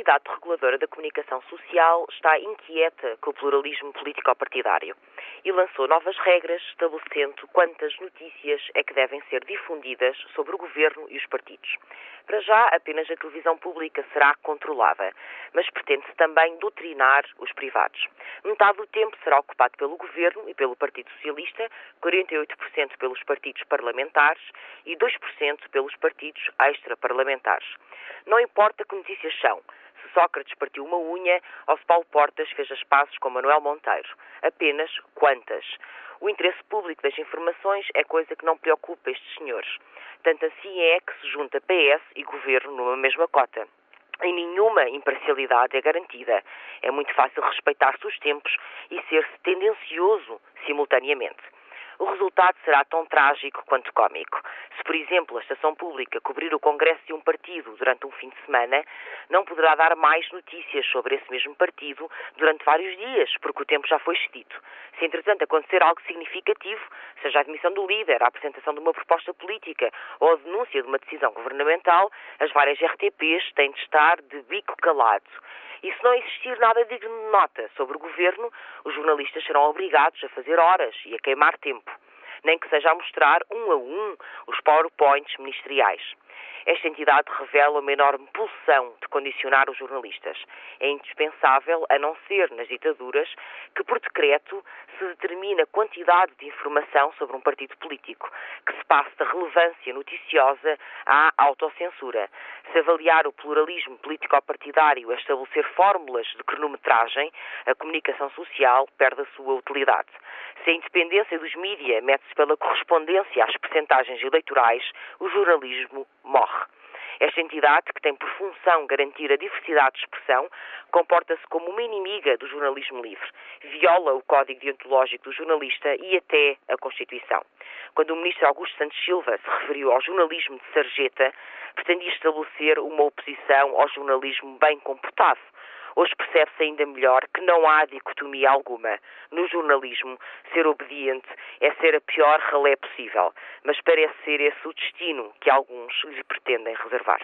Entidade reguladora da comunicação social está inquieta com o pluralismo político-partidário e lançou novas regras estabelecendo quantas notícias é que devem ser difundidas sobre o governo e os partidos. Para já, apenas a televisão pública será controlada, mas pretende-se também doutrinar os privados. Metade do tempo será ocupado pelo governo e pelo Partido Socialista, 48% pelos partidos parlamentares e 2% pelos partidos extraparlamentares. Não importa que notícias são, Sócrates partiu uma unha ou se Paulo Portas fez as pazes com Manuel Monteiro. Apenas quantas. O interesse público das informações é coisa que não preocupa estes senhores. Tanto assim é que se junta PS e governo numa mesma cota. E nenhuma imparcialidade é garantida. É muito fácil respeitar-se os tempos e ser-se tendencioso simultaneamente o resultado será tão trágico quanto cômico. Se, por exemplo, a estação pública cobrir o congresso de um partido durante um fim de semana, não poderá dar mais notícias sobre esse mesmo partido durante vários dias, porque o tempo já foi excedido. Se, entretanto, acontecer algo significativo, seja a admissão do líder, a apresentação de uma proposta política ou a denúncia de uma decisão governamental, as várias RTPs têm de estar de bico calado. E se não existir nada digno de nota sobre o governo, os jornalistas serão obrigados a fazer horas e a queimar tempo, nem que seja a mostrar um a um os PowerPoints ministeriais. Esta entidade revela uma enorme pulsão de condicionar os jornalistas. É indispensável, a não ser nas ditaduras, que por decreto se determine a quantidade de informação sobre um partido político, que se passe da relevância noticiosa à autocensura. Se avaliar o pluralismo político-partidário a estabelecer fórmulas de cronometragem, a comunicação social perde a sua utilidade. Se a independência dos mídia mete-se pela correspondência às percentagens eleitorais, o jornalismo morre. Esta entidade, que tem por função garantir a diversidade de expressão, comporta-se como uma inimiga do jornalismo livre. Viola o código deontológico do jornalista e até a Constituição. Quando o ministro Augusto Santos Silva se referiu ao jornalismo de sarjeta, pretendia estabelecer uma oposição ao jornalismo bem comportado Hoje percebe-se ainda melhor que não há dicotomia alguma. No jornalismo, ser obediente é ser a pior ralé possível, mas parece ser esse o destino que alguns lhe pretendem reservar.